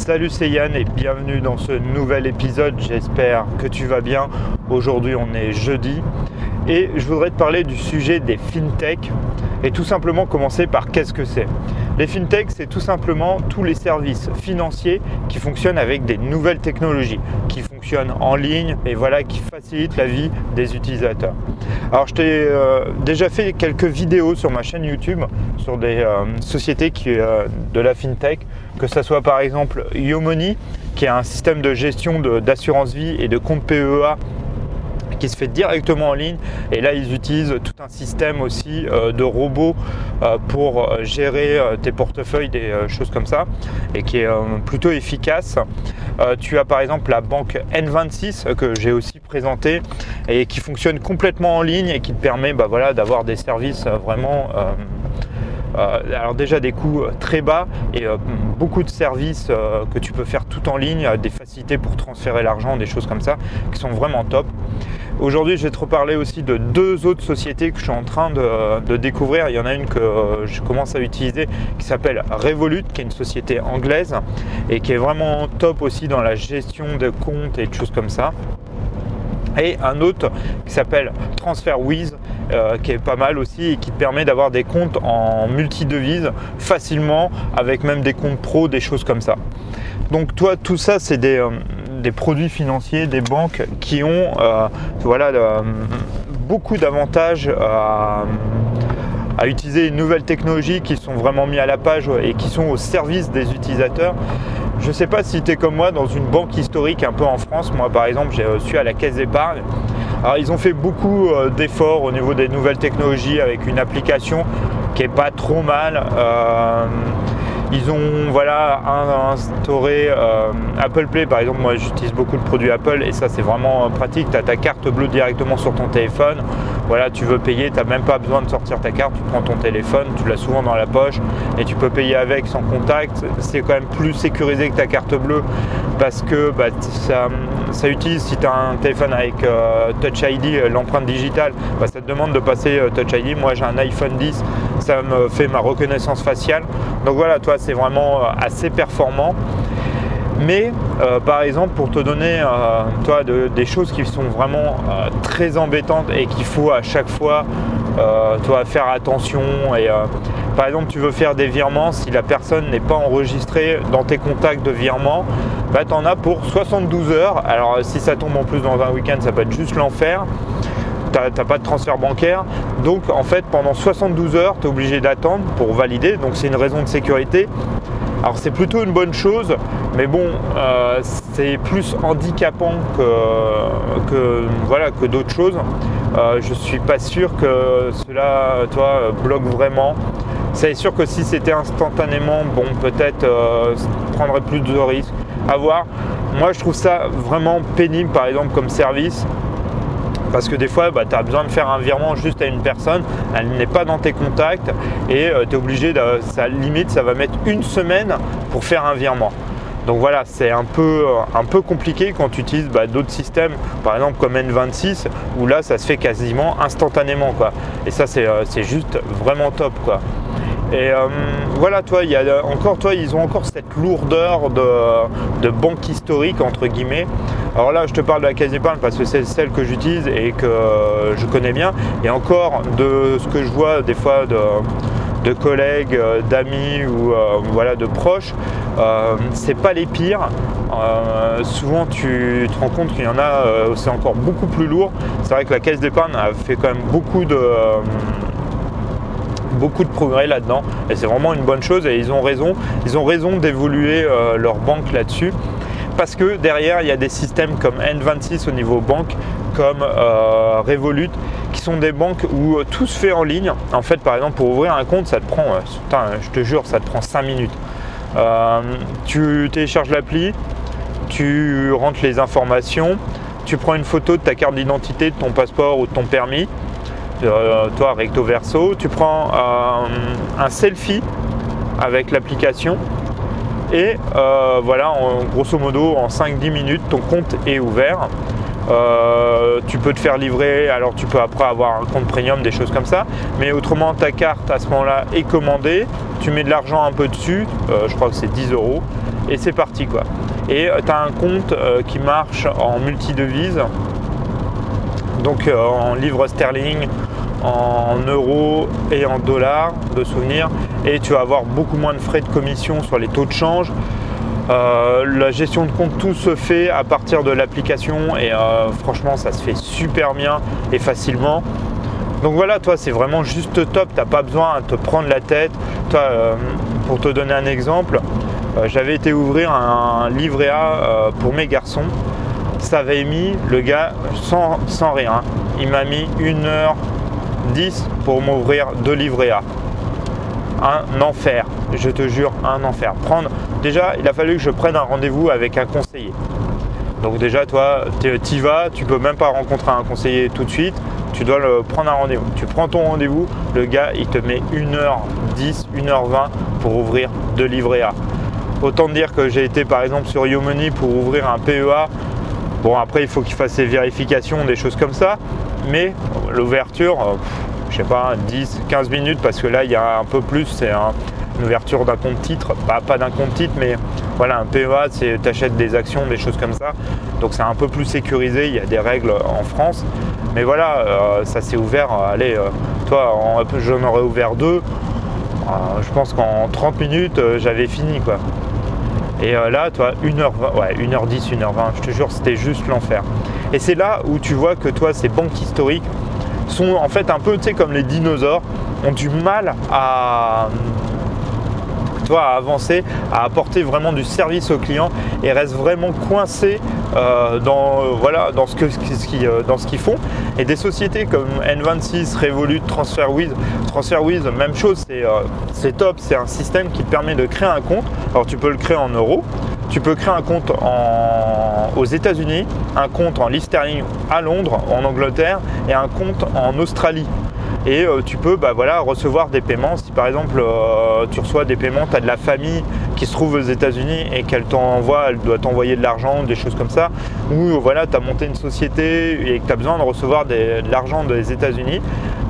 Salut c'est Yann et bienvenue dans ce nouvel épisode, j'espère que tu vas bien. Aujourd'hui on est jeudi et je voudrais te parler du sujet des fintech et tout simplement commencer par qu'est-ce que c'est. Les fintech, c'est tout simplement tous les services financiers qui fonctionnent avec des nouvelles technologies, qui fonctionnent en ligne et voilà, qui facilitent la vie des utilisateurs. Alors, je t'ai euh, déjà fait quelques vidéos sur ma chaîne YouTube sur des euh, sociétés qui, euh, de la fintech, que ce soit par exemple Yomoni, qui est un système de gestion d'assurance vie et de compte PEA qui se fait directement en ligne. Et là, ils utilisent tout un système aussi euh, de robots euh, pour euh, gérer tes portefeuilles, des choses comme ça, et qui est plutôt efficace. tu as par exemple la banque N26 que j'ai aussi présenté et qui fonctionne complètement en ligne et qui te permet bah, voilà, d'avoir des services vraiment alors déjà des coûts très bas et beaucoup de services que tu peux faire tout en ligne, des facilités pour transférer l'argent, des choses comme ça qui sont vraiment top. Aujourd'hui, je vais te reparler aussi de deux autres sociétés que je suis en train de, découvrir. Il y en a une que euh, je commence à utiliser qui s'appelle Revolut, qui est une société anglaise et qui est vraiment top aussi dans la gestion de comptes et de choses comme ça et un autre qui s'appelle TransferWiz euh, qui est pas mal aussi et qui te permet d'avoir des comptes en multi-devises facilement avec même des comptes pro, des choses comme ça. Donc toi tout ça c'est des, euh, des produits financiers, des banques qui ont euh, voilà, euh, beaucoup d'avantages à, utiliser une nouvelle technologie qui sont vraiment mis à la page et qui sont au service des utilisateurs. Je ne sais pas si tu es comme moi dans une banque historique un peu en France. Moi par exemple j'ai reçu à la caisse d'épargne. Alors ils ont fait beaucoup euh, d'efforts au niveau des nouvelles technologies avec une application qui est pas trop mal. Ils ont voilà, instauré euh, Apple Play, par exemple, moi j'utilise beaucoup de produits Apple et ça c'est vraiment euh, pratique. Tu as ta carte bleue directement sur ton téléphone. Voilà, tu veux payer, tu n'as même pas besoin de sortir ta carte, tu prends ton téléphone, tu l'as souvent dans la poche et tu peux payer avec sans contact. C'est quand même plus sécurisé que ta carte bleue parce que bah, ça, utilise, si tu as un téléphone avec euh, Touch ID, l'empreinte digitale, bah, ça te demande de passer Touch ID. Moi j'ai un iPhone 10, ça me fait ma reconnaissance faciale. Donc voilà, toi c'est vraiment euh, assez performant. Mais euh, par exemple, pour te donner euh, toi, des choses qui sont vraiment très embêtantes et qu'il faut à chaque fois toi, faire attention. Et, par exemple, tu veux faire des virements, si la personne n'est pas enregistrée dans tes contacts de virement, bah, tu en as pour 72 heures. Alors si ça tombe en plus dans un week-end, ça peut être juste l'enfer t'as pas de transfert bancaire. Donc en fait pendant 72 heures, tu es obligé d'attendre pour valider. Donc c'est une raison de sécurité. Alors c'est plutôt une bonne chose, mais bon, euh, c'est plus handicapant que, que voilà, que d'autres choses. Euh, je suis pas sûr que cela, toi, bloque vraiment. C'est sûr que si c'était instantanément, bon, peut-être euh, prendrait plus de risques. À voir. Moi, je trouve ça vraiment pénible, par exemple, comme service. Parce que des fois, bah, tu as besoin de faire un virement juste à une personne, elle n'est pas dans tes contacts et euh, tu es obligé, de, ça limite, ça va mettre une semaine pour faire un virement. Donc voilà, c'est un peu, euh, un peu compliqué quand tu utilises bah, d'autres systèmes, par exemple comme N26, où là ça se fait quasiment instantanément. Quoi. Et ça c'est euh, juste vraiment top. Quoi. Et euh, voilà, toi, il y a encore, toi, ils ont encore cette lourdeur de, banque historique entre guillemets. Alors là, je te parle de la caisse d'épargne parce que c'est celle que j'utilise et que je connais bien. Et encore de ce que je vois des fois de, collègues, euh, d'amis ou euh, voilà de proches, c'est pas les pires. souvent, tu te rends compte qu'il y en a, c'est encore beaucoup plus lourd. C'est vrai que la caisse d'épargne a fait quand même beaucoup de beaucoup de progrès là-dedans et c'est vraiment une bonne chose et ils ont raison. Ils ont raison d'évoluer euh, leur banque là-dessus parce que derrière il y a des systèmes comme N26 au niveau banque, comme euh, Revolut, qui sont des banques où euh, tout se fait en ligne. En fait, par exemple, pour ouvrir un compte, ça te prend, je te jure, ça te prend 5 minutes. tu télécharges l'appli, tu rentres les informations, tu prends une photo de ta carte d'identité, de ton passeport ou de ton permis, euh, toi recto verso, tu prends euh, un selfie avec l'application et euh, voilà, en, grosso modo en 5-10 minutes, ton compte est ouvert. tu peux te faire livrer, alors tu peux après avoir un compte premium, des choses comme ça. Mais autrement, ta carte à ce moment-là est commandée. Tu mets de l'argent un peu dessus, je crois que c'est 10 euros. et c'est parti quoi. Et tu as un compte qui marche en multi-devise, donc en livres sterling, en euros et en dollars de souvenirs et tu vas avoir beaucoup moins de frais de commission sur les taux de change. Euh, la gestion de compte, tout se fait à partir de l'application et euh, franchement ça se fait super bien et facilement. Donc voilà, toi c'est vraiment juste top, t'as pas besoin de te prendre la tête. Toi, euh, pour te donner un exemple, j'avais été ouvrir un livret A pour mes garçons. Ça avait mis le gars sans, sans rien. Il m'a mis une heure 10 pour m'ouvrir deux livrets A. Un enfer, je te jure, un enfer. Prendre, déjà, il a fallu que je prenne un rendez-vous avec un conseiller. Donc déjà, toi, tu y vas, tu peux même pas rencontrer un conseiller tout de suite, tu dois prendre un rendez-vous. Tu prends ton rendez-vous, le gars, il te met 1h10, 1h20 pour ouvrir deux livrets A. Autant dire que j'ai été par exemple sur YoMoney pour ouvrir un PEA. Bon, après, il faut qu'il fasse ses vérifications, des choses comme ça mais l'ouverture, euh, je sais pas, 10, 15 minutes parce que là il y a un peu plus, c'est une ouverture d'un compte titre, pas, pas d'un compte titre, mais voilà, un PEA, c'est tu achètes des actions, des choses comme ça. Donc c'est un peu plus sécurisé, il y a des règles en France. Mais voilà, euh, ça s'est ouvert, euh, allez, toi, j'en aurais ouvert deux. je pense qu'en 30 minutes, j'avais fini quoi. Et là, toi, 1h20, ouais, 1h10, 1h20, je te jure, c'était juste l'enfer. Et c'est là où tu vois que toi, ces banques historiques sont en fait un peu comme les dinosaures, ont du mal à, à avancer, à apporter vraiment du service aux clients et restent vraiment coincés euh, dans, euh, voilà, dans, ce euh, qu'ils font. Et des sociétés comme N26, Revolut, TransferWiz, TransferWiz, même chose, c'est top, c'est un système qui te permet de créer un compte. Alors tu peux le créer en euros, tu peux créer un compte aux États-Unis, un compte en livre sterling à Londres, en Angleterre, et un compte en Australie. Et euh, tu peux bah, voilà, recevoir des paiements. Si par exemple euh, tu reçois des paiements, tu as de la famille qui se trouve aux États-Unis et qu'elle t'envoie, elle doit t'envoyer de l'argent, des choses comme ça, ou voilà, tu as monté une société et que tu as besoin de recevoir de l'argent des États-Unis,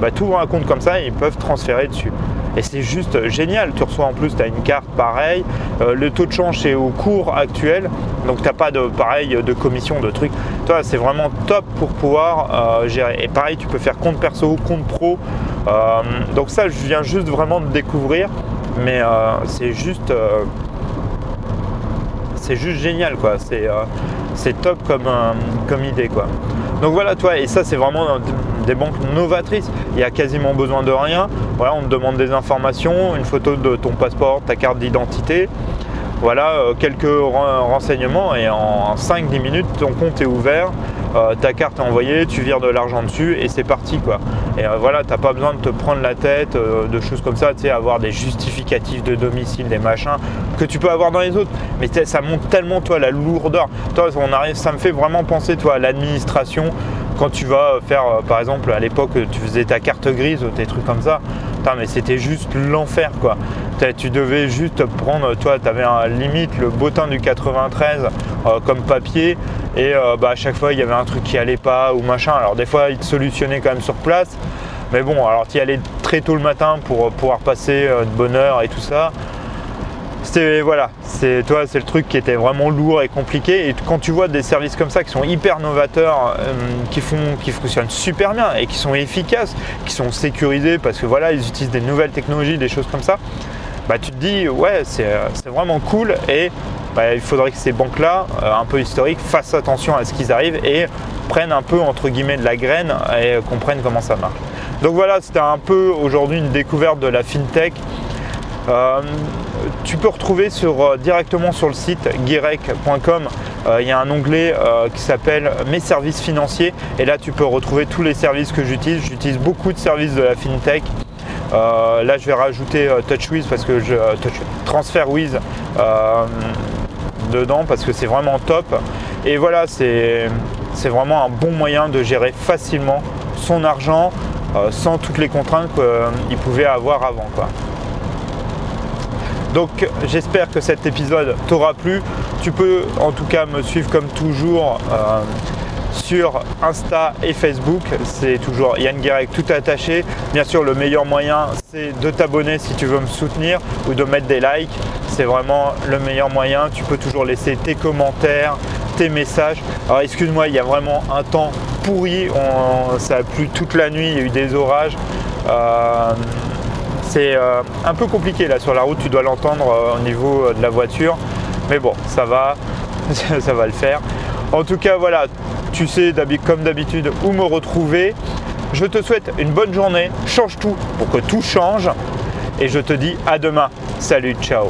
bah, tu ouvres un compte comme ça et ils peuvent transférer dessus. Et c'est juste génial. Tu reçois en plus, tu as une carte pareil. Euh, le taux de change est au cours actuel. Donc tu n'as pas de pareil de commission, de trucs. Toi, c'est vraiment top pour pouvoir euh, gérer. Et pareil, tu peux faire compte perso, compte pro. Euh, donc ça, je viens juste vraiment de découvrir. Mais c'est juste. c'est juste génial quoi. C'est top comme, comme idée quoi. Donc voilà, toi, et ça c'est vraiment des banques novatrices. Il n'y a quasiment besoin de rien. Voilà, on te demande des informations, une photo de ton passeport, ta carte d'identité. Voilà, euh, quelques renseignements et en 5-10 minutes, ton compte est ouvert, euh, ta carte est envoyée, tu vires de l'argent dessus et c'est parti quoi. Et euh, voilà, t'as pas besoin de te prendre la tête, de choses comme ça, tu sais, avoir des justificatifs de domicile, des machins que tu peux avoir dans les autres. Mais ça monte tellement toi la lourdeur. Toi, on arrive, ça me fait vraiment penser toi à l'administration quand tu vas faire, euh, par exemple, à l'époque, tu faisais ta carte grise ou tes trucs comme ça, mais c'était juste l'enfer quoi. Tu devais juste prendre, toi, tu avais un limite le bottin du 93 euh, comme papier et euh, bah, à chaque fois il y avait un truc qui allait pas ou machin. Alors des fois, ils te solutionnaient quand même sur place. Mais bon, alors tu y allais très tôt le matin pour pouvoir passer de bonne heure et tout ça voilà, c'est toi, c'est le truc qui était vraiment lourd et compliqué. Et quand tu vois des services comme ça qui sont hyper novateurs, euh, qui font, qui fonctionnent super bien et qui sont efficaces, qui sont sécurisés parce que voilà, ils utilisent des nouvelles technologies, des choses comme ça. Bah, tu te dis ouais, c'est euh, vraiment cool et bah, il faudrait que ces banques-là, euh, un peu historiques, fassent attention à ce qu'ils arrivent et prennent un peu entre guillemets de la graine et comprennent comment ça marche. Donc voilà, c'était un peu aujourd'hui une découverte de la fintech. Euh, tu peux retrouver euh, directement sur le site guirec.com, euh, il y a un onglet qui s'appelle Mes services financiers et là tu peux retrouver tous les services que j'utilise. J'utilise beaucoup de services de la fintech. là je vais rajouter TouchWiz parce que je TransferWiz dedans parce que c'est vraiment top. Et voilà, c'est vraiment un bon moyen de gérer facilement son argent sans toutes les contraintes qu'il pouvait avoir avant. Donc j'espère que cet épisode t'aura plu. Tu peux en tout cas me suivre comme toujours euh, sur Insta et Facebook. C'est toujours Yann Guérec tout attaché. Bien sûr, le meilleur moyen, c'est de t'abonner si tu veux me soutenir ou de mettre des likes. C'est vraiment le meilleur moyen. Tu peux toujours laisser tes commentaires, tes messages. Alors excuse-moi, il y a vraiment un temps pourri. ça a plu toute la nuit, il y a eu des orages. Euh, c'est euh, un peu compliqué là sur la route, tu dois l'entendre euh, au niveau de la voiture. Mais bon, ça va, ça va le faire. En tout cas, voilà, tu sais comme d'habitude où me retrouver. Je te souhaite une bonne journée, change tout pour que tout change. Et je te dis à demain. Salut, ciao